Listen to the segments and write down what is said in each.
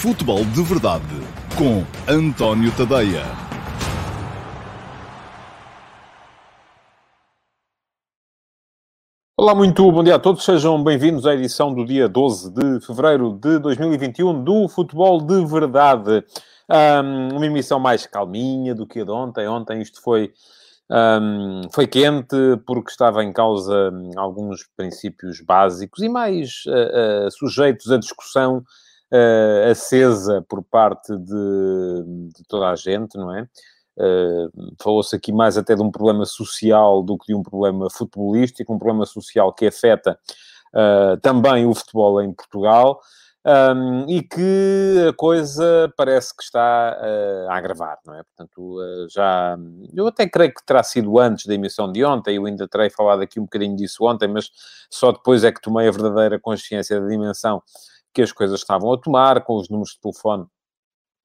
Futebol de Verdade com António Tadeia. Olá, muito bom dia a todos. Sejam bem-vindos à edição do dia 12 de fevereiro de 2021 do Futebol de Verdade. Um, uma emissão mais calminha do que a de ontem. Ontem isto foi, um, foi quente porque estava em causa alguns princípios básicos e mais uh, uh, sujeitos à discussão uh, acesa por parte de, de, toda a gente, não é? Uh, Falou-se aqui mais até de um problema social do que de um problema futebolístico, um problema social que afeta uh, também o futebol em Portugal. Um, e que a coisa parece que está uh, a agravar, não é? Portanto, uh, já... Eu até creio que terá sido antes da emissão de ontem, eu ainda terei falado aqui um bocadinho disso ontem, mas só depois é que tomei a verdadeira consciência da dimensão que as coisas estavam a tomar, com os números de telefone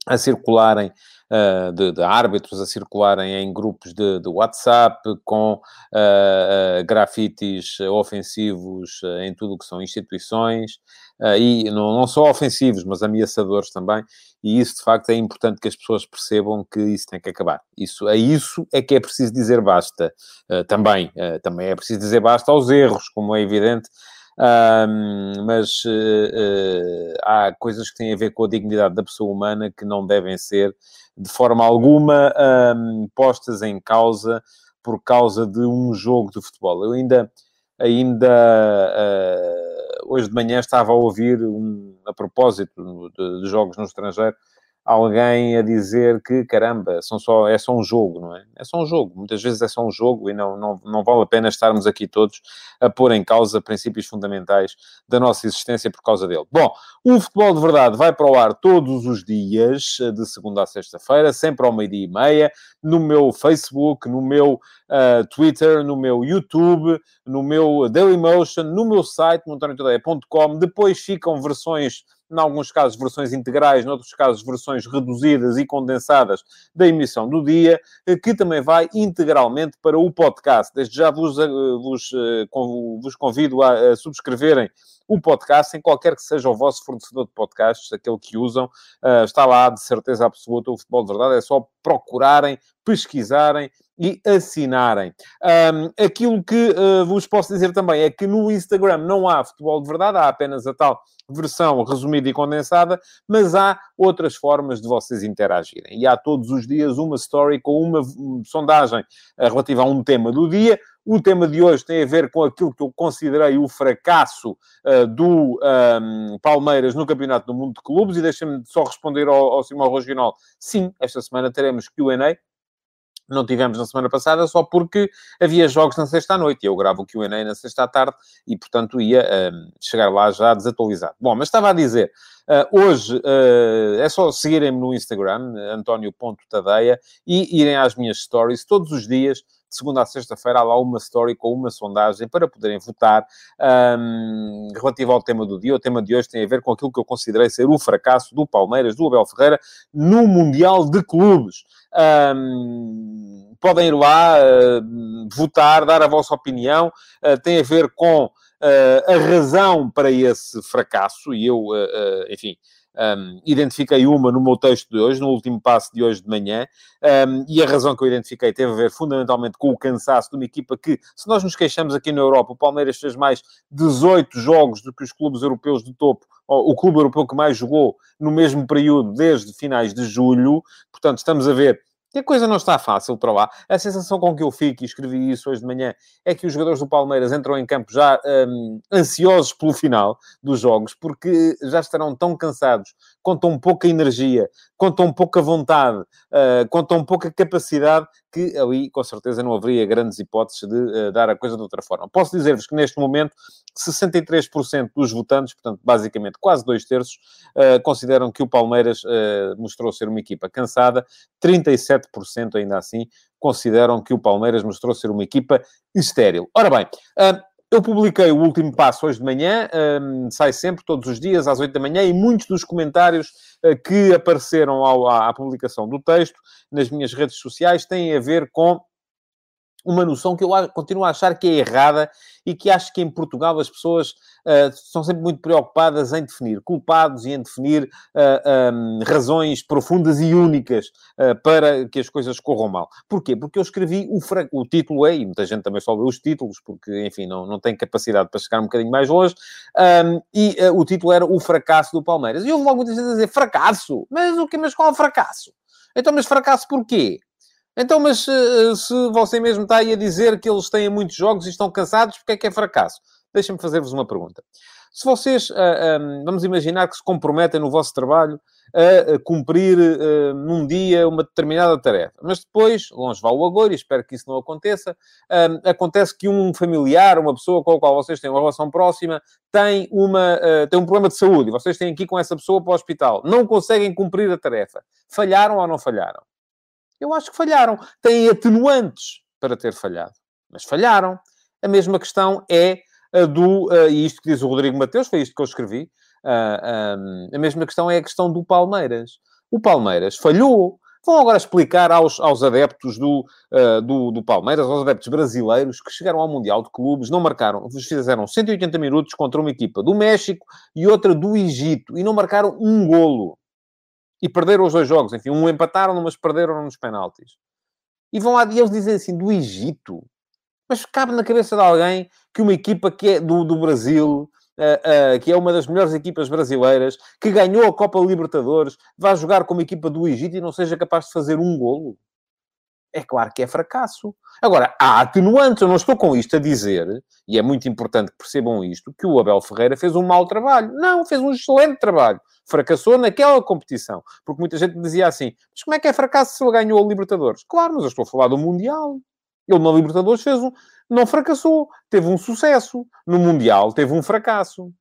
a circularem uh, de, de, árbitros, a circularem em grupos de, de WhatsApp, com uh, uh, grafites ofensivos em tudo o que são instituições, e não, não só ofensivos, mas ameaçadores também, e isso, de facto, é importante que as pessoas percebam que isso tem que acabar. Isso, a isso é que é preciso dizer basta. também, também é preciso dizer basta aos erros, como é evidente, um, mas uh, uh, há coisas que têm a ver com a dignidade da pessoa humana que não devem ser, de forma alguma, um, postas em causa por causa de um jogo de futebol. Eu ainda, ainda uh, hoje de manhã estava a ouvir, um, a propósito de, de jogos no estrangeiro, alguém a dizer que, caramba, são só, é só um jogo, não é? É só um jogo. Muitas vezes é só um jogo e não, não, não vale a pena estarmos aqui todos a pôr em causa princípios fundamentais da nossa existência por causa dele. Bom, o Futebol de Verdade vai para o ar todos os dias, de segunda a sexta-feira, sempre ao meio-dia e meia, no meu Facebook, no meu uh, Twitter, no meu YouTube, no meu Dailymotion, no meu site, montanhotadeia.com. Depois ficam versões em alguns casos versões integrais, noutros casos versões reduzidas e condensadas da emissão do dia, eh, que também vai integralmente para o podcast. Desde já vos, eh, vos, eh, vos convido a subscreverem o podcast, em qualquer que seja o vosso fornecedor de podcasts, aquele que usam, está lá de certeza absoluta o Futebol de Verdade, é só procurarem, pesquisarem e assinarem. Um, aquilo que uh, vos posso dizer também é que no Instagram não há futebol de verdade, há apenas a tal versão resumida e condensada, mas há outras formas de vocês interagirem. E há todos os dias uma story com uma sondagem uh, relativa a um tema do dia. O tema de hoje tem a ver com aquilo que eu considerei o fracasso uh, do um, Palmeiras no Campeonato do Mundo de Clubes. E deixem-me só responder ao, ao Simão Roginal. Sim, esta semana teremos Q&A não tivemos na semana passada só porque havia jogos na sexta noite e eu gravo o Q&A na sexta tarde e, portanto, ia chegar lá já desatualizado. Bom, mas estava a dizer, uh, hoje uh, é só seguirem-me no Instagram, antonio.tadeia, e irem às minhas stories todos os dias, de segunda a sexta-feira, há lá uma story com uma sondagem para poderem votar um, relativo ao tema do dia. O tema de hoje tem a ver com aquilo que eu considerei ser o fracasso do Palmeiras, do Abel Ferreira, no Mundial de Clubes. Um, podem ir lá uh, votar, dar a vossa opinião. Uh, tem a ver com uh, a razão para esse fracasso, e eu, enfim um, identifiquei uma no meu texto de hoje, no último passo de hoje de manhã, um, e a razão que eu identifiquei teve a ver fundamentalmente com o cansaço de uma equipa que, se nós nos queixamos aqui na Europa, o Palmeiras fez mais 18 jogos do que os clubes europeus de topo, o clube europeu que mais jogou no mesmo período, desde finais de julho, portanto, estamos a ver e a coisa não está fácil para lá. A sensação com que eu fico, e escrevi isso hoje de manhã, é que os jogadores do Palmeiras entram em campo já um, ansiosos pelo final dos jogos, porque já estarão tão cansados, com tão pouca energia, com tão pouca vontade, uh, com tão pouca capacidade, que ali, com certeza, não haveria grandes hipóteses de uh, dar a coisa de outra forma. Posso dizer-vos que, neste momento, 63% dos votantes, portanto, basicamente quase dois terços, uh, consideram que o Palmeiras mostrou ser uma equipa cansada, 37 7% ainda assim consideram que o Palmeiras mostrou ser uma equipa estéril. Ora bem, eu publiquei o último passo hoje de manhã, sai sempre, todos os dias, às 8 da manhã, e muitos dos comentários ah, que apareceram à publicação do texto nas minhas redes sociais têm a ver com uma noção que eu continuo a achar que é errada e que acho que em Portugal as pessoas uh, são sempre muito preocupadas em definir culpados e em definir uh, eh, um, razões profundas e únicas uh, para que as coisas corram mal. Porquê? Porque eu escrevi o, o título é, e muita gente também só os títulos, porque, enfim, não, não tem capacidade para chegar um bocadinho mais longe, um, e o título era O Fracasso do Palmeiras. E houve logo muita gente a dizer, fracasso? Mas o que? Mas qual é o fracasso? Então, mas fracasso porquê? Então, mas eh, se você mesmo está aí a dizer que eles têm muitos jogos e estão cansados, porque é que é fracasso? Deixa-me fazer-vos uma pergunta. Se vocês, um, ah, vamos imaginar que se comprometem no vosso trabalho a, a cumprir num dia uma determinada tarefa, mas depois, longe vá o agora, e espero que isso não aconteça, uh, acontece que um familiar, uma pessoa com a qual vocês têm uma relação próxima, tem, uma, tem um problema de saúde, e vocês têm ir com essa pessoa para o hospital, não conseguem cumprir a tarefa. Falharam ou não falharam? Eu acho que falharam. Têm atenuantes para ter falhado, mas falharam. A mesma questão é a do, uh, e isto que diz o Rodrigo Mateus, foi isto que eu escrevi, ah, um, a mesma questão é a questão do Palmeiras. O Palmeiras falhou. Vão agora explicar aos, aos adeptos do, uh, do, do, Palmeiras, aos adeptos brasileiros que chegaram ao Mundial de Clubes, não marcaram, fizeram 180 minutos contra uma equipa do México e outra do Egito e não marcaram um golo e perderam os dois jogos. Enfim, um empataram, mas perderam nos penaltis. E vão lá, e eles dizem assim, do Egito. Mas cabe na cabeça de alguém que uma equipa que é do, do Brasil, uh, uh, que é uma das melhores equipas brasileiras, que ganhou a Copa Libertadores, vá jogar como equipa do Egito e não seja capaz de fazer um golo. É claro que é fracasso. Agora, há atenuantes. Eu não estou com isto a dizer, e é muito importante que percebam isto, que o Abel Ferreira fez um mau trabalho. Não, fez um excelente trabalho fracassou naquela competição. Porque muita gente dizia assim, mas como é que é fracasso se ele ganhou a Libertadores? Claro, mas eu estou a falar do Mundial. Ele na Libertadores fez um... Não fracassou. Teve um sucesso. No Mundial teve um fracasso.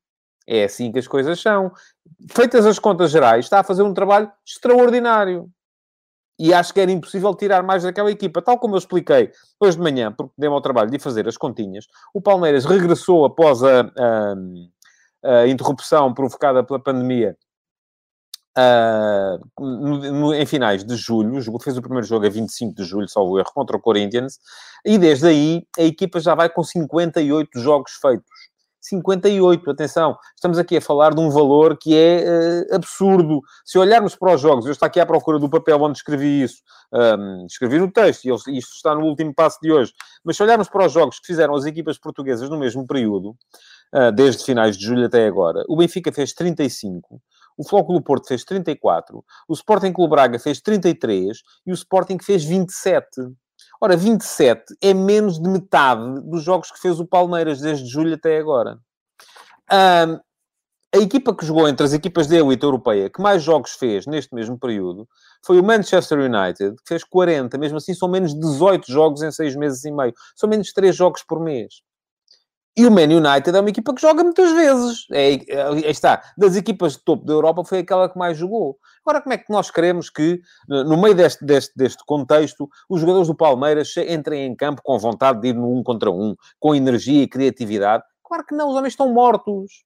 É assim que as coisas são. Feitas as contas gerais, está a fazer um trabalho extraordinário. E acho que era impossível tirar mais daquela equipa. Tal como eu expliquei hoje de manhã, porque dei-me ao trabalho de fazer as continhas, o Palmeiras regressou após a, a, a interrupção provocada pela pandemia Uh, no, no, em finais de julho, fez o primeiro jogo a 25 de julho, salvo erro, contra o Corinthians, e desde aí a equipa já vai com 58 jogos feitos. 58, atenção, estamos aqui a falar de um valor que é uh, absurdo. Se olharmos para os jogos, eu estou aqui à procura do papel onde escrevi isso, um, escrevi no texto, e isto está no último passo de hoje, mas se olharmos para os jogos que fizeram as equipas portuguesas no mesmo período, uh, desde finais de julho até agora, o Benfica fez 35, o Flóculo Porto fez 34, o Sporting Clube Braga fez 33 e o Sporting fez 27. Ora, 27 é menos de metade dos jogos que fez o Palmeiras desde julho até agora. Um, a equipa que jogou entre as equipas da elite europeia que mais jogos fez neste mesmo período foi o Manchester United, que fez 40. Mesmo assim, são menos 18 jogos em 6 meses e meio. São menos 3 jogos por mês. E o Man United é uma equipa que joga muitas vezes. É, é, está. Das equipas de topo da Europa foi aquela que mais jogou. Agora, como é que nós queremos que, no meio deste, deste, deste contexto, os jogadores do Palmeiras entrem em campo com vontade de ir no um contra um, com energia e criatividade? Claro que não, os homens estão mortos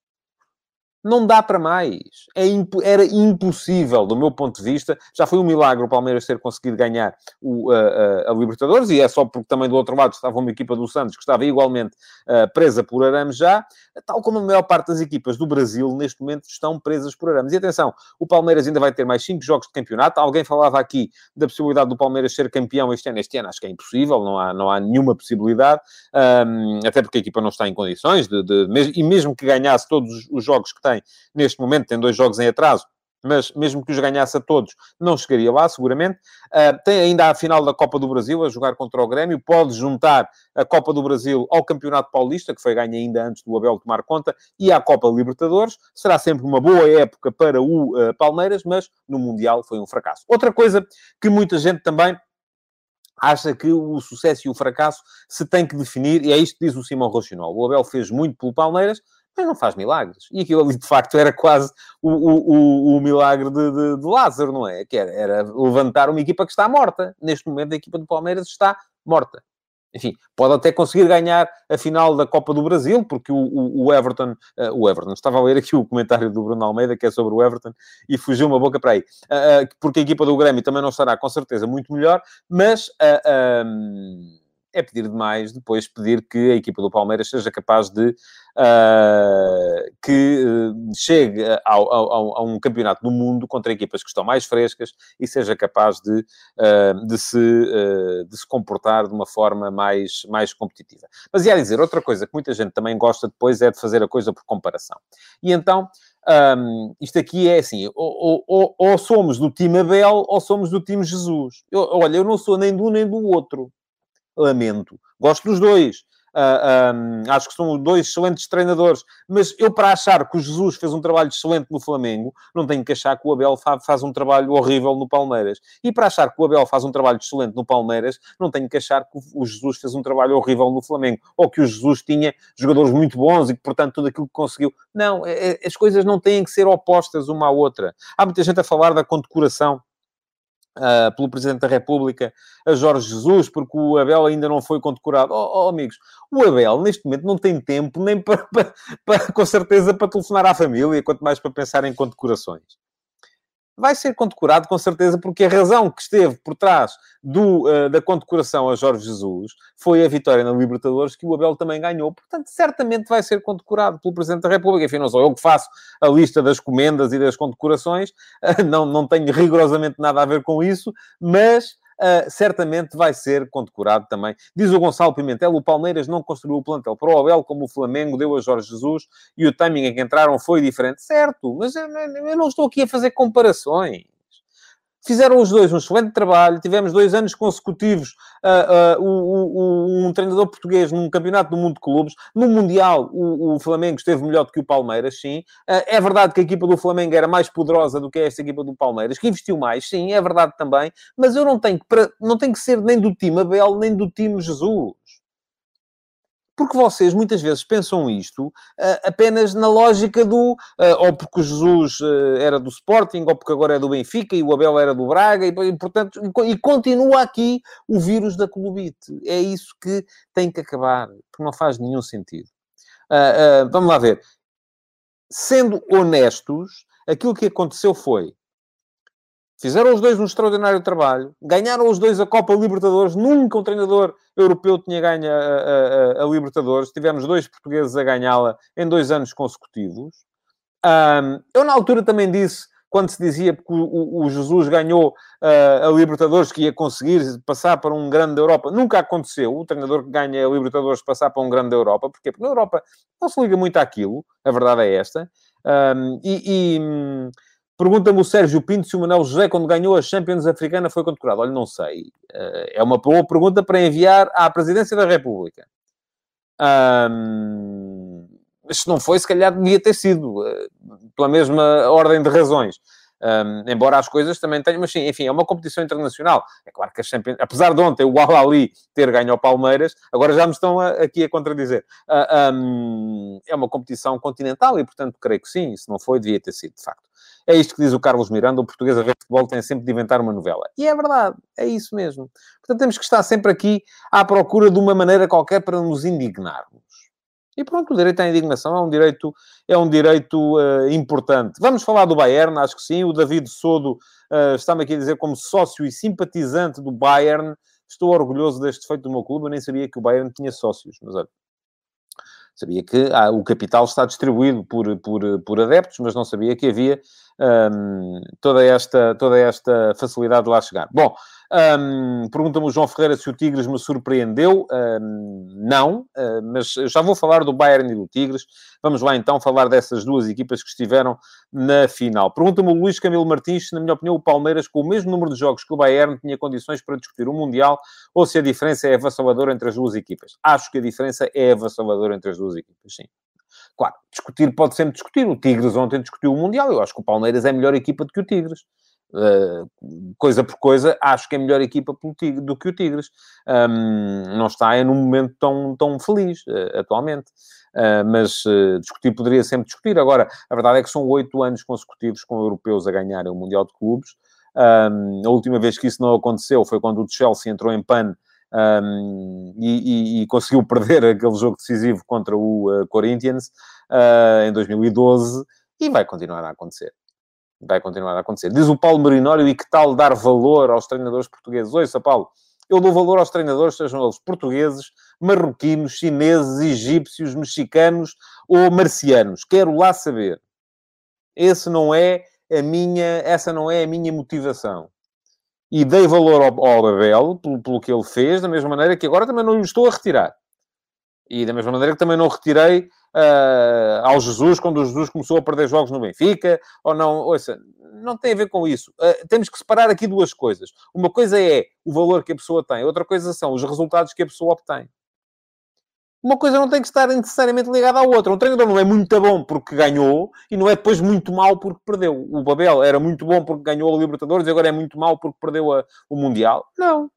não dá para mais. É imp era impossível, do meu ponto de vista. Já foi um milagre o Palmeiras ter conseguido ganhar o, a, a, Libertadores, e é só porque também do outro lado estava uma equipa do Santos que estava igualmente uh, presa por arames já, tal como a maior parte das equipas do Brasil neste momento estão presas por arames. E atenção, o Palmeiras ainda vai ter mais cinco jogos de campeonato. Alguém falava aqui da possibilidade do Palmeiras ser campeão este ano. Este ano acho que é impossível, não há, não há nenhuma possibilidade, um, até porque a equipa não está em condições de, de, e mesmo que ganhasse todos os jogos que tem tem, neste momento tem dois jogos em atraso, mas mesmo que os ganhasse a todos, não chegaria lá, seguramente. Uh, tem ainda a final da Copa do Brasil a jogar contra o Grêmio, pode juntar a Copa do Brasil ao Campeonato Paulista, que foi ganho ainda antes do Abel tomar conta, e à Copa Libertadores. Será sempre uma boa época para o uh, Palmeiras, mas no Mundial foi um fracasso. Outra coisa que muita gente também acha que o sucesso e o fracasso se tem que definir, e é isto que diz o Simão Rocinol. O Abel fez muito pelo Palmeiras, mas não faz milagres. E aquilo ali, de facto, era quase o, o, o, milagre de, de, de, Lázaro, não é? Que era, era, levantar uma equipa que está morta. Neste momento, a equipa do Palmeiras está morta. Enfim, pode até conseguir ganhar a final da Copa do Brasil, porque o, o, Everton... Uh, o Everton, estava a ler aqui o comentário do Bruno Almeida, que é sobre o Everton, e fugiu uma boca para aí. Uh, porque a equipa do Grêmio também não estará, com certeza, muito melhor, mas... Uh, é pedir demais depois pedir que a equipa do Palmeiras seja capaz de uh, que uh, chegue ao, ao, a um campeonato do mundo contra equipas que estão mais frescas e seja capaz de, uh, de, se, de se comportar de uma forma mais, mais competitiva. Mas ia dizer, outra coisa que muita gente também gosta depois é de fazer a coisa por comparação. E então, um, isto aqui é assim, ou, ou, ou, somos do time Abel ou somos do time Jesus. Eu, olha, eu não sou nem de um nem do outro. Lamento. Gosto dos dois. Uh, ah, um, acho que são dois excelentes treinadores, mas eu, para achar que o Jesus fez um trabalho excelente no Flamengo, não tenho que achar que o Abel faz um trabalho horrível no Palmeiras. E para achar que o Abel faz um trabalho excelente no Palmeiras, não tenho que achar que o Jesus fez um trabalho horrível no Flamengo, ou que o Jesus tinha jogadores muito bons e que, portanto, tudo aquilo que conseguiu. Não, é, é, as coisas não têm que ser opostas uma à outra. Há muita gente a falar da condecoração Uh, pelo Presidente da República a Jorge Jesus, porque o Abel ainda não foi condecorado. Oh, oh, amigos, o Abel neste momento não tem tempo nem para, para, para, com certeza para telefonar à família, quanto mais para pensar em condecorações vai ser condecorado com certeza, porque a razão que esteve por trás do, uh, da condecoração a Jorge Jesus foi a vitória na Libertadores que o Abel também ganhou. Portanto, certamente vai ser condecorado pelo Presidente da República. Enfim, não sou eu que faço a lista das comendas e das condecorações, uh, não, não tenho rigorosamente nada a ver com isso, mas uh, certamente vai ser condecorado também. Diz o Gonçalo Pimentel, o Palmeiras não construiu o plantel para o Abel como o Flamengo deu a Jorge Jesus e o timing em que entraram foi diferente. Certo, mas eu, eu não estou aqui a fazer comparações. Fizeram os dois um excelente trabalho, tivemos dois anos consecutivos uh, uh, um treinador português num campeonato do mundo de clubes. No Mundial, o, o Flamengo esteve melhor do que o Palmeiras, sim. Uh, é verdade que a equipa do Flamengo era mais poderosa do que esta equipa do Palmeiras, que investiu mais, sim, é verdade também. Mas eu não tenho que, não tenho que ser nem do time Abel, nem do time Jesus. Porque vocês muitas vezes pensam isto uh, apenas na lógica do uh, ou porque o Jesus uh, era do Sporting, ou porque agora é do Benfica e o Abel era do Braga, e, e portanto, e, e continua aqui o vírus da clubite. É isso que tem que acabar, porque não faz nenhum sentido. vamos lá ver. Sendo honestos, aquilo que aconteceu foi Fizeram os dois um extraordinário trabalho, ganharam os dois a Copa Libertadores. Nunca um treinador europeu tinha ganho a, a, a Libertadores. Tivemos dois portugueses a ganhá-la em dois anos consecutivos. Um, eu, na altura, também disse, quando se dizia que o, o Jesus ganhou uh, a Libertadores, que ia conseguir passar para um grande da Europa. Nunca aconteceu o treinador que ganha a Libertadores passar para um grande da Europa. Porquê? Porque na Europa não se liga muito àquilo, a verdade é esta. Um, e, e Pergunta-me o Sérgio Pinto se o Manuel José, quando ganhou a Champions Africana, foi condecorado. Olha, não sei. Eh, é uma boa pergunta para enviar à Presidência da República. Um, se não foi, se calhar devia ter sido, eh, pela mesma ordem de razões. Um, embora as coisas também tenham, mas sim, enfim, é uma competição internacional. É claro que a Champions, apesar de ontem o Al-Ali ter ganho ao Palmeiras, agora já me estão a, aqui a contradizer. Uh, ah, um, é uma competição continental e, portanto, creio que sim, se não foi, devia ter sido, de facto. É isto que diz o Carlos Miranda, o português a ver futebol tem sempre de inventar uma novela. E é verdade, é isso mesmo. Portanto, temos que estar sempre aqui à procura de uma maneira qualquer para nos indignarmos. E pronto, o direito à indignação é um direito, é um direito uh, importante. Vamos falar do Bayern, acho que sim. O David Sodo uh, está-me aqui a dizer como sócio e simpatizante do Bayern. Estou orgulhoso deste feito do meu clube. Eu nem sabia que o Bayern tinha sócios, mas olha, sabia que ah, o capital está distribuído por, por, por adeptos, mas não sabia que havia um, toda, esta, toda esta facilidade de lá chegar. Bom, um, Pergunta-me o João Ferreira se o Tigres me surpreendeu. Um, não, uh, mas já vou falar do Bayern e do Tigres. Vamos lá então falar dessas duas equipas que estiveram na final. Pergunta-me o Luís Camilo Martins se, na minha opinião, o Palmeiras, com o mesmo número de jogos que o Bayern, tinha condições para discutir o Mundial ou se a diferença é avassaladora entre as duas equipas. Acho que a diferença é avassaladora entre as duas equipas, sim. Claro, discutir pode sempre discutir. O Tigres ontem discutiu o Mundial. Eu acho que o Palmeiras é melhor equipa do que o Tigres. Uh, coisa por coisa, acho que é melhor equipa do que o Tigres. Não está é num momento tão, tão feliz uh, atualmente. Uh, mas discutir poderia sempre discutir. Agora, a verdade é que são oito anos consecutivos com europeus a ganharem o Mundial de Clubes. A última vez que isso não aconteceu foi quando o Chelsea entrou em PAN um, e, e, e, conseguiu perder aquele jogo decisivo contra o Corinthians em 2012 e vai continuar a acontecer vai continuar a acontecer. Diz o Paulo Marinório, e que tal dar valor aos treinadores portugueses? Ouça, Paulo, Eu dou valor aos treinadores, sejam eles portugueses, marroquinos, chineses, egípcios, mexicanos ou marcianos. Quero lá saber. Esse não é a minha, essa não é a minha motivação. E dei valor ao, ao Abel pelo, pelo que ele fez, da mesma maneira que agora também não lhe estou a retirar. E da mesma maneira que também não retirei uh, ao Jesus quando o Jesus começou a perder jogos no Benfica, ou não, ouça, não tem a ver com isso. Uh, temos que separar aqui duas coisas. Uma coisa é o valor que a pessoa tem, outra coisa são os resultados que a pessoa obtém. Uma coisa não tem que estar necessariamente ligada à outra. Um treinador não é muito bom porque ganhou e não é depois muito mal porque perdeu. O Babel era muito bom porque ganhou a Libertadores e agora é muito mal porque perdeu a, o Mundial. Não.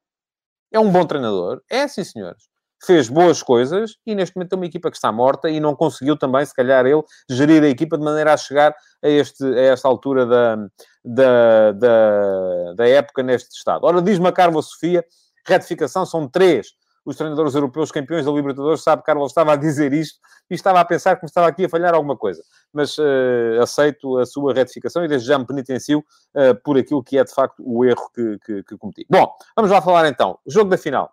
É um bom treinador. É, sim, senhores fez boas coisas e neste momento tem uma equipa que está morta e não conseguiu também, se calhar, ele gerir a equipa de maneira a chegar a, este, a esta altura da, da, da, da época neste estado. Ora, diz-me a Carla Sofia, retificação são três os treinadores europeus campeões da Libertadores, sabe, Carlos estava a dizer isto e estava a pensar que me estava aqui a falhar alguma coisa. Mas uh, aceito a sua retificação e desde já me penitencio uh, por aquilo que é, de facto, o erro que, que, que cometi. Bom, vamos lá falar então. Jogo da final.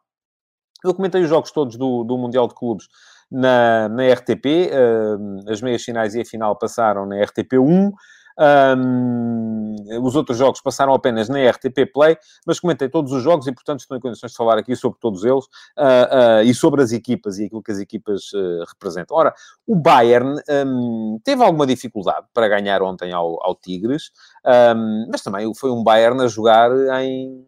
Eu comentei os jogos todos do, do Mundial de Clubes na, na RTP, uh, as meias finais e a final passaram na RTP 1. Um, os outros jogos passaram apenas na RTP Play, mas comentei todos os jogos e, portanto, estou em condições de falar aqui sobre todos eles uh, uh, e sobre as equipas e aquilo que as equipas uh, representam. Ora, o Bayern um, teve alguma dificuldade para ganhar ontem ao, ao Tigres, um, mas também foi um Bayern a jogar em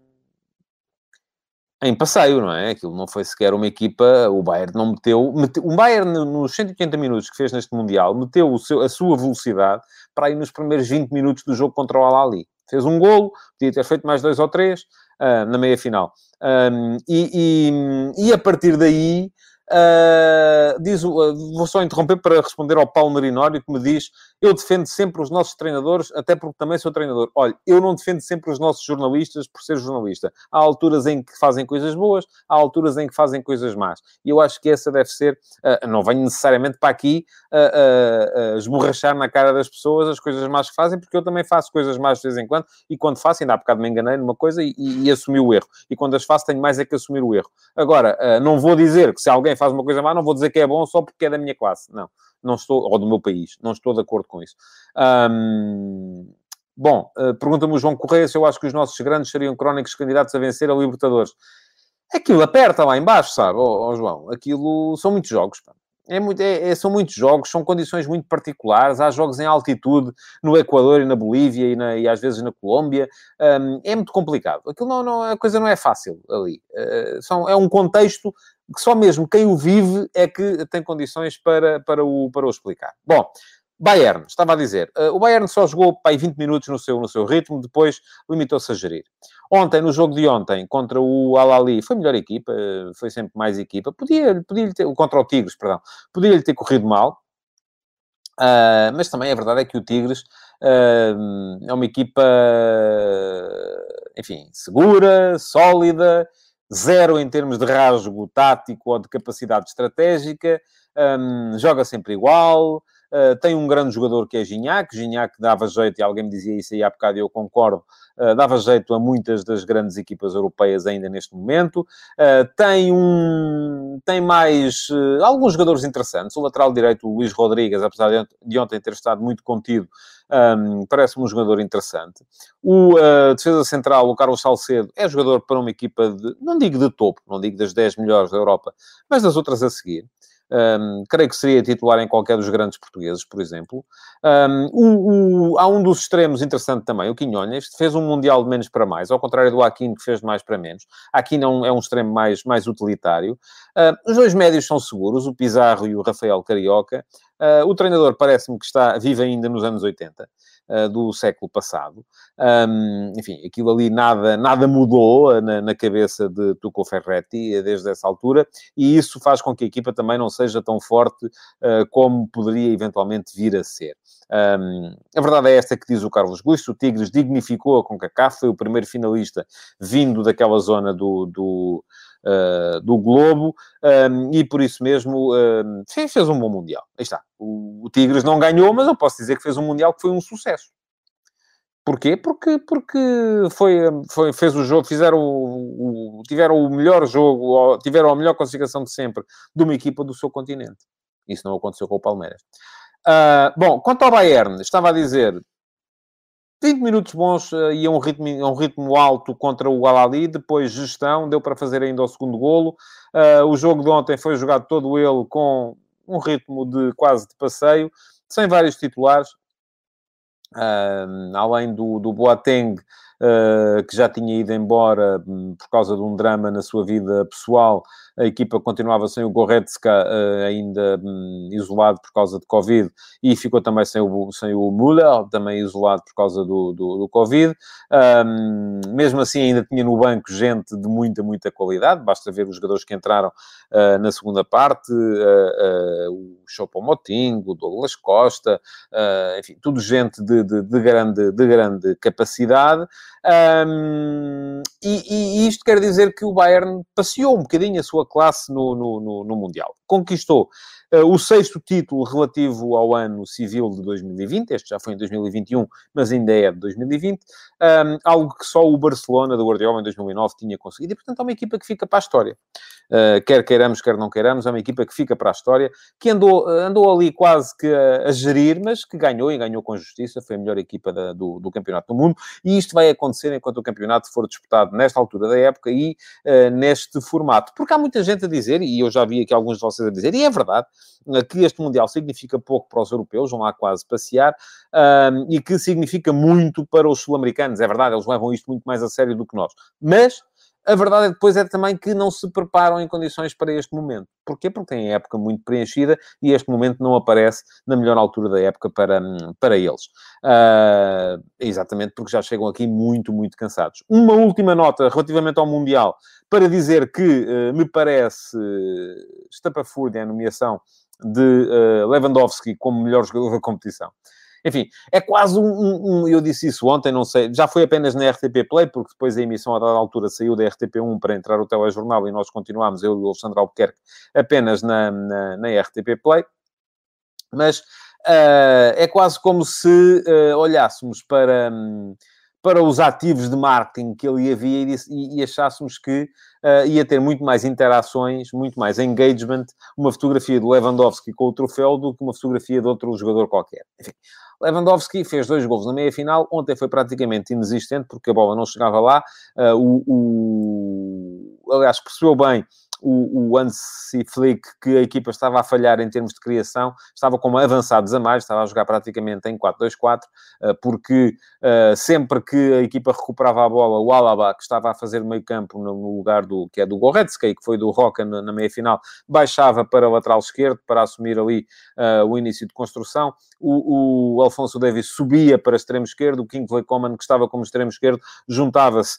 em passeio, não é? Aquilo não foi sequer uma equipa, o Bayern não meteu, meteu o Bayern nos 180 minutos que fez neste Mundial, meteu seu, a sua velocidade para ir nos primeiros 20 minutos do jogo contra o Al-Ali. Fez um golo, podia ter feito mais dois ou três uh, na meia-final. Um, e, e, e, a partir daí, uh, diz, uh, vou só interromper para responder ao Paulo Marinório, que me diz eu defendo sempre os nossos treinadores, até porque também sou treinador. Olha, eu não defendo sempre os nossos jornalistas por ser jornalista. Há alturas em que fazem coisas boas, há alturas em que fazem coisas más. E eu acho que essa deve ser. Uh, não venho necessariamente para aqui esborrachar na cara das pessoas as coisas más que fazem, porque eu também faço coisas más de vez em quando, e quando faço, ainda há bocado me enganei numa coisa e, e, e assumi o erro. E quando as faço, tenho mais é que assumir o erro. Agora, não vou dizer que se alguém faz uma coisa má, não vou dizer que é bom só porque é da minha classe. Não não estou, ou do meu país, não estou de acordo com isso. Um, bom, uh, pergunta-me o João Correia se eu acho que os nossos grandes seriam crónicos candidatos a vencer a Libertadores. Aquilo aperta lá embaixo, sabe, oh, oh João? Aquilo são muitos jogos, pá. É muito, é, é, são muitos jogos, são condições muito particulares. Há jogos em altitude no Equador e na Bolívia e, na, e às vezes na Colômbia. Um, é muito complicado. Aquilo não, não, a coisa não é fácil ali. Uh, são, é um contexto que só mesmo quem o vive é que tem condições para, para, o, para o explicar. Bom, Bayern, estava a dizer, uh, o Bayern só jogou para aí 20 minutos no seu, no seu ritmo, depois limitou-se a gerir. Ontem, no jogo de ontem, contra o Al-Ali, foi melhor equipa, uh, foi sempre mais equipa. Podia, podia ter, contra o Tigres, perdão, podia-lhe ter corrido mal, uh, mas também a verdade é que o Tigres é uma equipa, enfim, segura, sólida, zero em termos de rasgo tático ou de capacidade estratégica, um, joga sempre igual, uh, tem um grande jogador que é Gignac, Gignac dava jeito, e alguém me dizia isso aí há bocado e eu concordo, uh, dava jeito a muitas das grandes equipas europeias ainda neste momento, uh, tem um, tem mais alguns jogadores interessantes, o lateral direito, o Luís Rodrigues, apesar de, de ontem ter estado muito contido, um, parece-me um jogador interessante. O defesa central, o Carlos Salcedo, é jogador para uma equipa de, não digo de topo, não digo das 10 melhores da Europa, mas das outras a seguir. Um, creio que seria titular em qualquer dos grandes portugueses, por exemplo. Um, o, o, há um dos extremos interessante também, o Quinhonhas, fez um Mundial de menos para mais, ao contrário do Aquino, que fez de mais para menos. Aquino é um, é um extremo mais, mais utilitário. Uh, os dois médios são seguros, o Pizarro e o Rafael Carioca. Uh, o treinador parece-me que está vivo ainda nos anos 80. Uh, do século passado. Um, enfim, aquilo ali nada, nada mudou uh, na, na, cabeça de Tuco Ferretti uh, desde essa altura, e isso faz com que a equipa também não seja tão forte como poderia eventualmente vir a ser. Um, a verdade é esta que diz o Carlos Guiço, o Tigres dignificou a CONCACAF, foi o primeiro finalista vindo daquela zona do, do uh, do Globo, um, ehm, e por isso mesmo um, ehm, fez, fez um bom Mundial. Aí está. O, o Tigres não ganhou, mas eu posso dizer que fez um Mundial que foi um sucesso Porquê? Porque, porque foi, foi, fez o jogo, fizeram o, o, tiveram o melhor jogo, tiveram a melhor classificação de sempre de uma equipa do seu continente. Isso não aconteceu com o Palmeiras. Uh, bom, quanto ao Bayern, estava a dizer, 20 minutos bons uh, e a um ritmo, a um ritmo alto contra o Alali, depois gestão, deu para fazer ainda o segundo golo. Uh, o jogo de ontem foi jogado todo ele com um ritmo de quase de passeio, sem vários titulares, uh, além do, do Boateng, uh, que já tinha ido embora um, por causa de um drama na sua vida pessoal, a equipa continuava sem o Goretzka uh, ainda um, isolado por causa de Covid e ficou também sem o, sem o Müller, também isolado por causa do, do, do Covid. Um, mesmo assim, ainda tinha no banco gente de muita, muita qualidade, basta ver os jogadores que entraram uh, na segunda parte, uh, o Choupo-Moting, o Douglas Costa, enfim, tudo gente de, de, de, grande, de grande capacidade. Um, e, e, isto quer dizer que o Bayern passeou um bocadinho a sua classe no, no, no, no Mundial. Conquistou uh, o sexto título relativo ao ano civil de 2020, este já foi em 2021, mas ainda é de 2020, um, algo que só o Barcelona do Guardiola em 2009 tinha conseguido. E, portanto, é uma equipa que fica para a história. Uh, quer queiramos, quer não queiramos, é uma equipa que fica para a história, que andou, andou ali quase que a, a gerir, mas que ganhou e ganhou com justiça, foi a melhor equipa da, do, do Campeonato do Mundo, e isto vai acontecer enquanto o campeonato for disputado nesta altura da época e uh, neste formato. Porque há muita gente a dizer, e eu já vi aqui alguns de vocês a dizer, e é verdade, que este Mundial significa pouco para os europeus, vão lá quase passear, uh, e que significa muito para os sul-americanos. É verdade, eles levam isto muito mais a sério do que nós. Mas a verdade é depois é também que não se preparam em condições para este momento. Porquê? Porque têm época muito preenchida e este momento não aparece na melhor altura da época para, para eles. Uh, exatamente porque já chegam aqui muito, muito cansados. Uma última nota relativamente ao Mundial, para dizer que uh, me parece uh, estapafúrdia a nomeação de uh, Lewandowski como melhor jogador da competição. Enfim, é quase um, um, um, Eu disse isso ontem, não sei. Já foi apenas na RTP Play, porque depois a emissão a dada altura saiu da RTP1 para entrar o telejornal e nós continuámos, eu e o Alexandre Albuquerque, apenas na, na, na RTP Play. Mas uh, é quase como se uh, olhássemos para. Um, para os ativos de marketing que ali havia e, e achássemos que uh, ia ter muito mais interações, muito mais engagement, uma fotografia do Lewandowski com o troféu do que uma fotografia de outro jogador qualquer. Enfim, Lewandowski fez dois gols na meia-final, ontem foi praticamente inexistente porque a bola não chegava lá, uh, o, o, aliás, percebeu bem o, o Ansi Flick, que a equipa estava a falhar em termos de criação, estava como avançados a mais, estava a jogar praticamente em 4-2-4, eh, porque uh, sempre que a equipa recuperava a bola, o Alaba, que estava a fazer meio campo no lugar do, que é do Goretzka, que foi do Roca na, na meia-final, baixava para o lateral esquerdo, para assumir ali uh, o início de construção, o, o Alfonso Davis subia para extremo esquerdo, o Kingsley Coman, que estava como extremo esquerdo, juntava-se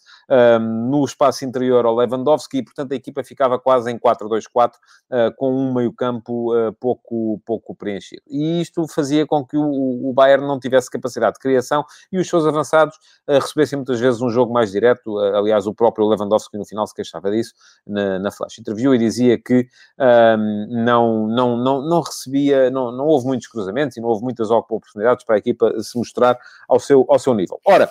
no espaço interior ao Lewandowski, e portanto a equipa ficava quase em 4-2-4, uh, com um meio-campo uh, pouco, pouco preenchido. E isto fazia com que o, o Bayern não tivesse capacidade de criação e os seus avançados uh, recebessem muitas vezes um jogo mais direto. aliás, o próprio Lewandowski no final se queixava disso na, na Flash Interview e dizia que não, não, não, não recebia, não, não houve muitos cruzamentos e não houve muitas oportunidades para a equipa se mostrar ao seu, ao seu nível. Ora,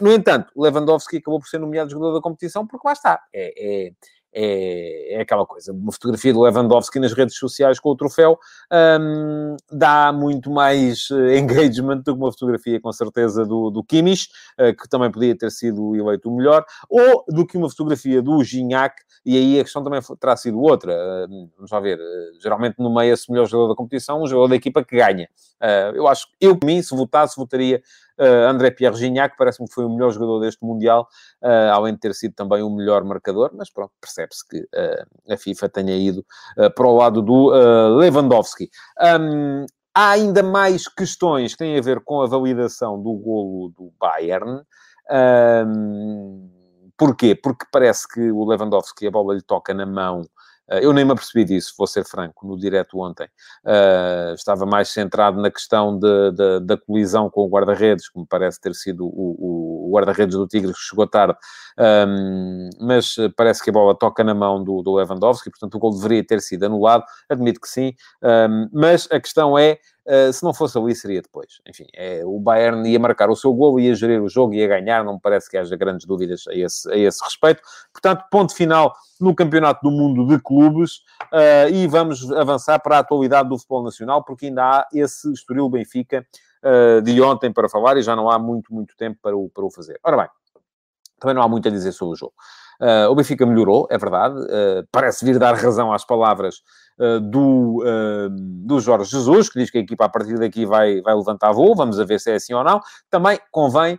no entanto, Lewandowski acabou por ser nomeado jogador da competição porque lá está. É, é é, é aquela coisa. Uma fotografia de Lewandowski nas redes sociais com o troféu um, dá muito mais eh, engagement do que uma fotografia, com certeza, do, do Kimmich, uh, que também podia ter sido eleito o melhor, ou do que uma fotografia do Gignac, e aí a questão também terá sido outra. Uh, vamos lá ver, uh, geralmente esse melhor jogador da competição, um jogador da equipa que ganha. eu acho eu, mim, se votasse, votaria Uh, André Pierre Gignac parece-me que foi o melhor jogador deste Mundial, uh, além de ter sido também o melhor marcador, mas pronto, percebe-se que uh, a FIFA tenha ido para o lado do Lewandowski. Um, há ainda mais questões que têm a ver com a validação do golo do Bayern. Um, porquê? Porque parece que o Lewandowski, a bola lhe toca na mão eu nem me apercebi disso, vou ser franco, no direto ontem. Uh, estava mais centrado na questão de, de, da colisão com o guarda-redes, que me parece ter sido o, o, guarda-redes do Tigres que chegou tarde, um, mas parece que a bola toca na mão do, do Lewandowski, portanto o gol deveria ter sido anulado, admito que sim, um, mas a questão é, uh, se não fosse ali, seria depois. Enfim, é, o Bayern ia marcar o seu gol, ia gerir o jogo, ia ganhar, não me parece que haja grandes dúvidas a esse, a esse respeito. Portanto, ponto final no Campeonato do Mundo de Clubes uh, e vamos avançar para a atualidade do futebol nacional, porque ainda há esse Estoril-Benfica uh, de ontem para falar e já não há muito, muito tempo para o, para o fazer. Ora bem, também não há muito a dizer sobre o jogo. Uh, o Benfica melhorou, é verdade, uh, parece vir dar razão às palavras uh, do, do Jorge Jesus, que diz que a equipa a partir daqui vai, vai levantar voo, vamos ver se é assim ou não. Também convém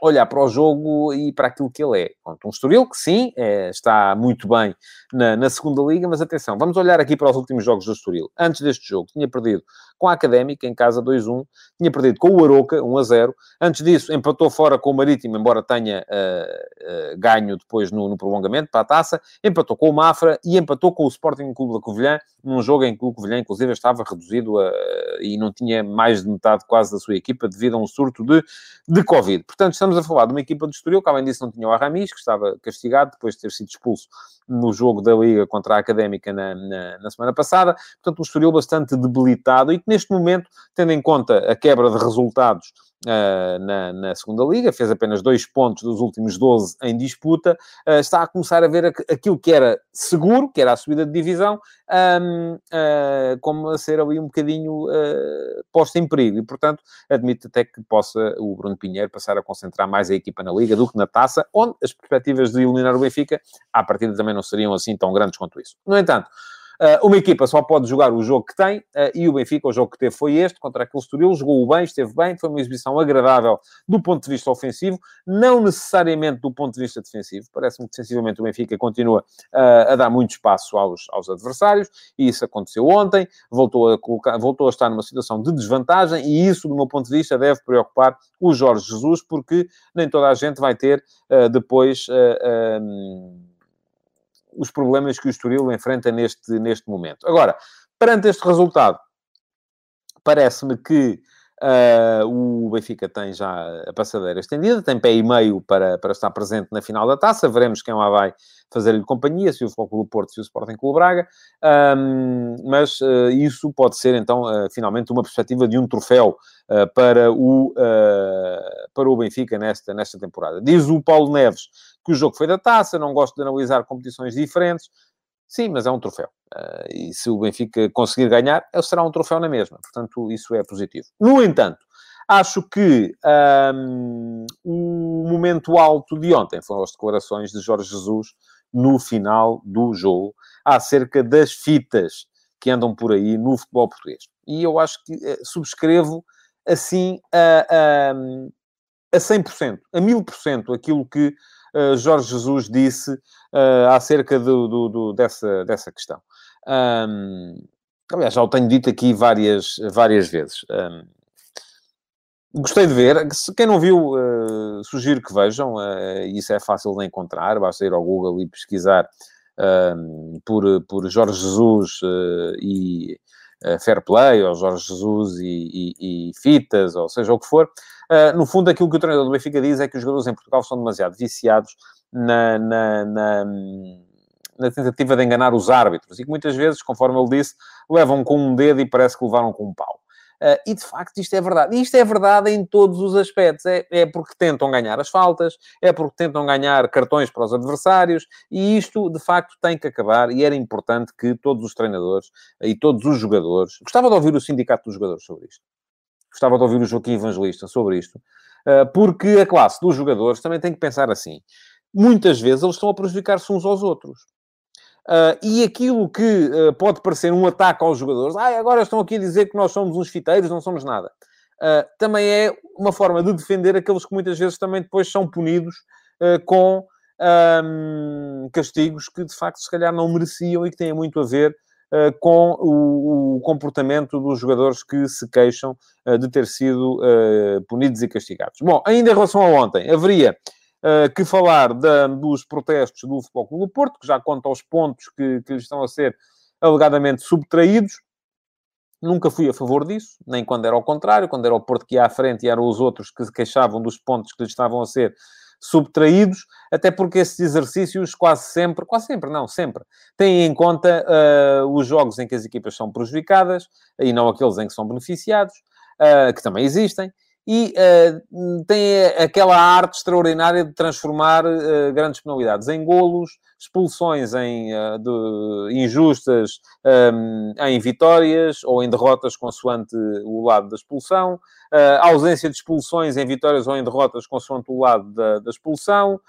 olhar para o jogo e para aquilo que ele é. um Estoril que sim, é, está muito bem na, na, segunda liga, mas atenção, vamos olhar aqui para os últimos jogos do Estoril. Antes deste jogo, tinha perdido com a Académica, em casa 2-1, tinha perdido com o Aroca, 1-0. Antes disso, empatou fora com o Marítimo, embora tenha uh, uh, ganho depois no, no, prolongamento para a taça, empatou com o Mafra e empatou com o Sporting Clube da Covilhã, num jogo em que o Covilhã, inclusive, estava reduzido a, e não tinha mais de metade quase da sua equipa devido a um surto de, de Covid. Portanto, estamos a falar de uma equipa do Estoril, que além disso não tinha o Aramis, que estava castigado depois de ter sido expulso no jogo da Liga contra a Académica na, na, na semana passada. Portanto, um Estoril bastante debilitado e que neste momento, tendo em conta a quebra de resultados Uh, na, na, segunda liga, fez apenas dois pontos dos últimos 12 em disputa, uh, está a começar a ver aquilo que era seguro, que era a subida de divisão, um, uh, como a ser ali um bocadinho posto em perigo. E, portanto, admito até que possa o Bruno Pinheiro passar a concentrar mais a equipa na liga do que na taça, onde as perspectivas de eliminar o Benfica, à partida, também não seriam assim tão grandes quanto isso. No entanto, uma equipa só pode jogar o jogo que tem, uh, e o Benfica, o jogo que teve foi este, contra aquele Estoril, jogou bem, esteve bem, foi uma exibição agradável do ponto de vista ofensivo, não necessariamente do ponto de vista defensivo. Parece-me que defensivamente o Benfica continua uh, a dar muito espaço aos, aos adversários, e isso aconteceu ontem, voltou a, colocar, voltou a estar numa situação de desvantagem, e isso, do meu ponto de vista, deve preocupar o Jorge Jesus, porque nem toda a gente vai ter depois os problemas que o Estoril enfrenta neste, neste momento. Agora, perante este resultado, parece-me que uh, o Benfica tem já a passadeira estendida, tem pé e meio para, para estar presente na final da taça. Veremos quem lá vai fazer-lhe companhia, se o Futebol do Porto, se o Sporting Clube Braga. Um, mas uh, isso pode ser, então, uh, finalmente, uma perspectiva de um troféu para, o, para o Benfica nesta, nesta temporada. Diz o Paulo Neves que o jogo foi da taça, não gosto de analisar competições diferentes. Sim, mas é um troféu. Uh, e se o Benfica conseguir ganhar, será um troféu na mesma. Portanto, isso é positivo. No entanto, acho que um, o momento alto de ontem foram as declarações de Jorge Jesus no final do jogo, acerca das fitas que andam por aí no futebol português. E eu acho que uh, subscrevo assim a, a, a 100%, a 1000% aquilo que uh, Jorge Jesus disse uh, acerca do, do, do, dessa, dessa questão. Um, aliás, já o tenho dito aqui várias, várias vezes. Um, gostei de ver. Quem não viu, uh, sugiro que vejam. Isso é fácil de encontrar. Basta ir ao Google e pesquisar por, por Jorge Jesus e Fair Play, ou Jorge Jesus e, e, e, fitas, ou seja o que for. Uh, no fundo, aquilo que o treinador do Benfica diz é que os jogadores em Portugal são demasiado viciados na, na, na, na, tentativa de enganar os árbitros e que muitas vezes, conforme ele disse, levam com um dedo e parece que levaram com um pau. Uh, e de facto isto é verdade. E isto é verdade em todos os aspectos. É, é porque tentam ganhar as faltas, é porque tentam ganhar cartões para os adversários, e isto de facto tem que acabar. E era importante que todos os treinadores e todos os jogadores. Gostava de ouvir o sindicato dos jogadores sobre isto. Gostava de ouvir o Joaquim Evangelista sobre isto, uh, porque a classe dos jogadores também tem que pensar assim. Muitas vezes eles estão a prejudicar-se uns aos outros. Uh, e aquilo que uh, pode parecer um ataque aos jogadores, ah, agora estão aqui a dizer que nós somos uns fiteiros, não somos nada. Uh, também é uma forma de defender aqueles que muitas vezes também depois são punidos com um, castigos que de facto se calhar não mereciam e que têm muito a ver com o, o, comportamento dos jogadores que se queixam de ter sido punidos e castigados. Bom, ainda em relação a ontem, haveria que falar da, dos protestos do Futebol Clube do Porto, que já conta aos pontos que, que lhes estão a ser alegadamente subtraídos. Nunca fui a favor disso, nem quando era ao contrário, quando era o Porto que ia à frente e eram os outros que se queixavam dos pontos que lhes estavam a ser subtraídos, até porque esses exercícios quase sempre, quase sempre, não, sempre, têm em conta uh, os jogos em que as equipas são prejudicadas e não aqueles em que são beneficiados, uh, que também existem, e uh, tem aquela arte extraordinária de transformar grandes penalidades em golos, expulsões em, uh, de, injustas um, em vitórias ou em derrotas consoante o lado da expulsão, ausência de expulsões em vitórias ou em derrotas consoante o lado da, da expulsão.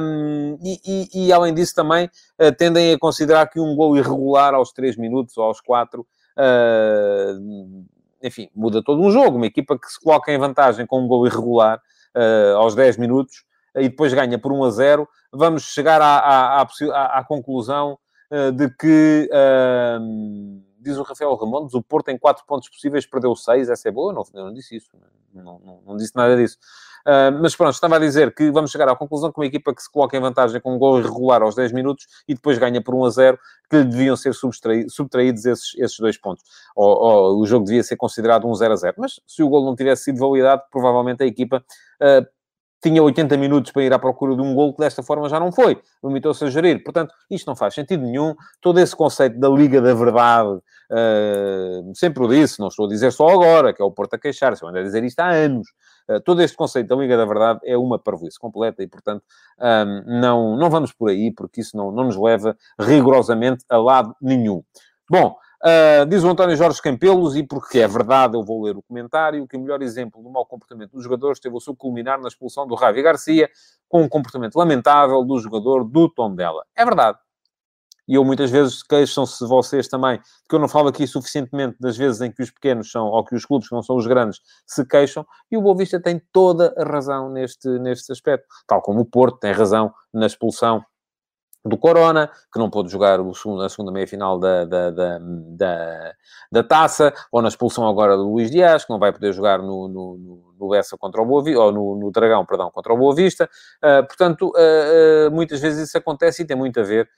Um, e, e, e, além disso também tendem a considerar que um gol irregular aos 3 minutos ou aos 4 enfim, muda todo um jogo. Uma equipa que se coloca em vantagem com um gol irregular uh, aos 10 minutos e depois ganha por 1 a 0, vamos chegar à, à, à, à conclusão uh, de que, uh, diz o Rafael Ramondes, o Porto em 4 pontos possíveis perdeu 6, essa é boa? Não, eu não disse isso, não, não, não disse nada disso. Uh, mas pronto, estava a dizer que vamos chegar à conclusão que uma equipa que se coloca em vantagem com um gol irregular aos 10 minutos e depois ganha por 1 a 0, que lhe deviam ser subtraídos esses, esses dois pontos. Ou, ou, o jogo devia ser considerado um 0 a 0. Mas se o gol não tivesse sido validado, provavelmente a equipa uh, tinha 80 minutos para ir à procura de um gol que desta forma já não foi. Limitou-se a gerir. Portanto, isto não faz sentido nenhum. Todo esse conceito da Liga da Verdade, uh, sempre o disse, não estou a dizer só agora, que é o Porto a queixar-se, eu ando a dizer isto há anos. Eh, todo este conceito da Liga da Verdade é uma parvoíce completa e, portanto, um, não, não vamos por aí, porque isso não, não nos leva rigorosamente a lado nenhum. Bom, Uh, diz o António Jorge Campelos, e porque é verdade, eu vou ler o comentário, que o melhor exemplo do mau comportamento dos jogadores teve o seu culminar na expulsão do Ravi Garcia, com um comportamento lamentável do jogador do Tondela. É verdade e eu muitas vezes queixam-se vocês também, que eu não falo aqui suficientemente das vezes em que os pequenos são, ou que os clubes que não são os grandes, se queixam, e o Boa Vista tem toda a razão neste, neste aspecto. Tal como o Porto tem razão na expulsão do Corona, que não pôde jogar o segundo, a segunda meia-final da, da, da, da, da taça, ou na expulsão agora do Luís Dias, que não vai poder jogar no, no, no Bessa contra o Boa Vista, ou no, no Dragão, perdão, contra o Boa Vista. Uh, portanto, uh, uh, muitas vezes isso acontece e tem muito a ver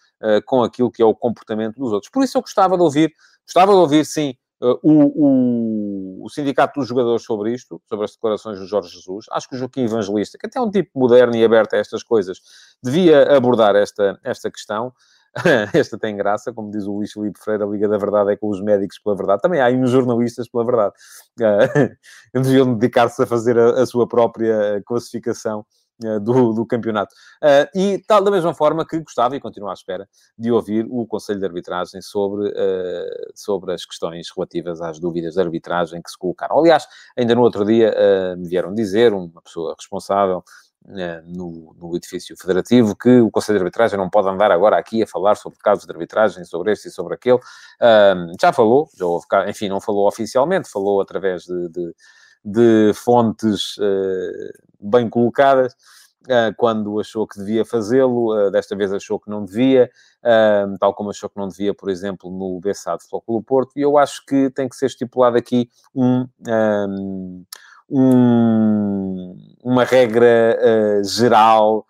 com aquilo que é o comportamento dos outros. Por isso eu gostava de ouvir, gostava de ouvir, sim, o, o, o, sindicato dos jogadores sobre isto, sobre as declarações do Jorge Jesus. Acho que o Joaquim Evangelista, que até é um tipo moderno e aberto a estas coisas, devia abordar esta, esta questão. esta tem graça, como diz o Luís Felipe Freire, a Liga da Verdade é com os médicos pela verdade. Também há aí uns jornalistas pela verdade. Uh, deviam dedicar-se a fazer a, a, sua própria classificação uh, do, do, campeonato. Uh, e tal da mesma forma que gostava e continuo à espera de ouvir o Conselho de Arbitragem sobre, uh, sobre as questões relativas às dúvidas de arbitragem que se colocaram. Aliás, ainda no outro dia me vieram dizer, uma pessoa responsável no, no, edifício federativo, que o Conselho de Arbitragem não pode andar agora aqui a falar sobre casos de arbitragem, sobre este e sobre aquele. já falou, já houve, enfim, não falou oficialmente, falou através de, de, de fontes uh, bem colocadas, uh, quando achou que devia fazê-lo, uh, desta vez achou que não devia, tal como achou que não devia, por exemplo, no Bessado Futebol Porto, e eu acho que tem que ser estipulado aqui um... um um, uma regra geral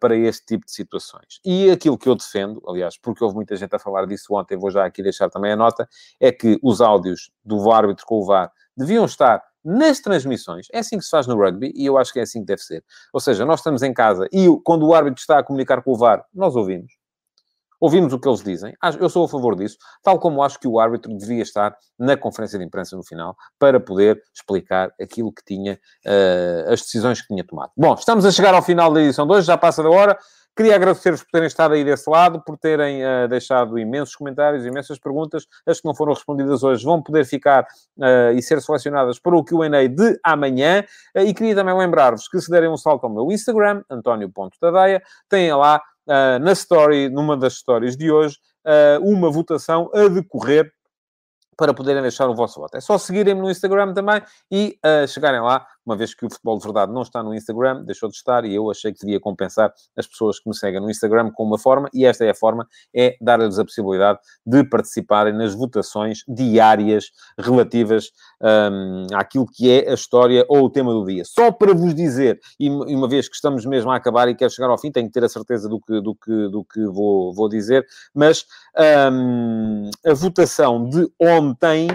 para este tipo de situações. E aquilo que eu defendo, aliás, porque houve muita gente a falar disso ontem, vou já aqui deixar também a nota, é que os áudios do árbitro com o VAR deviam estar nas transmissões. É assim que se faz no rugby e eu acho que é assim que deve ser. Ou seja, nós estamos em casa e quando o árbitro está a comunicar com o VAR, nós ouvimos ouvimos o que eles dizem. Eu sou a favor disso, tal como acho que o árbitro devia estar na conferência de imprensa no final para poder explicar aquilo que tinha, uh, as decisões que tinha tomado. Bom, estamos a chegar ao final da edição 2, já passa da hora. Queria agradecer-vos por terem estado aí desse lado, por terem uh, deixado imensos comentários, imensas perguntas. As que não foram respondidas hoje vão poder ficar uh, e ser selecionadas para o QA de amanhã. Uh, e queria também lembrar-vos que se derem um salto ao meu Instagram, António.tadeia, têm lá na story, numa das stories de hoje, uma votação a decorrer para poderem deixar o vosso voto. É só seguirem-me no Instagram também e chegarem lá uma vez que o Futebol de Verdade não está no Instagram, deixou de estar, e eu achei que devia compensar as pessoas que me seguem no Instagram com uma forma, e esta é a forma, é dar-lhes a possibilidade de participarem nas votações diárias relativas um, àquilo que é a história ou o tema do dia. Só para vos dizer, e uma vez que estamos mesmo a acabar e quero chegar ao fim, tenho que ter a certeza do que, do que, do que vou, vou dizer, mas um, a votação de ontem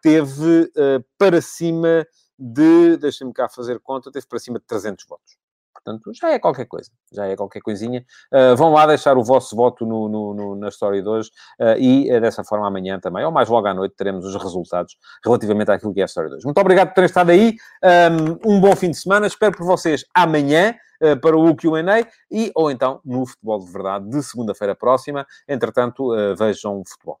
teve para cima de, deixem-me cá fazer conta, teve para cima de 300 votos. Portanto, já é qualquer coisa, já é qualquer coisinha. Uh, vão lá deixar o vosso voto no, no, no na história de hoje uh, e uh, dessa forma amanhã também, ou mais logo à noite, teremos os resultados relativamente àquilo que é a história de hoje. Muito obrigado por terem estado aí, um, um bom fim de semana, espero por vocês amanhã. para o Q&A e ou então no Futebol de Verdade de segunda-feira próxima. Entretanto, vejam o futebol.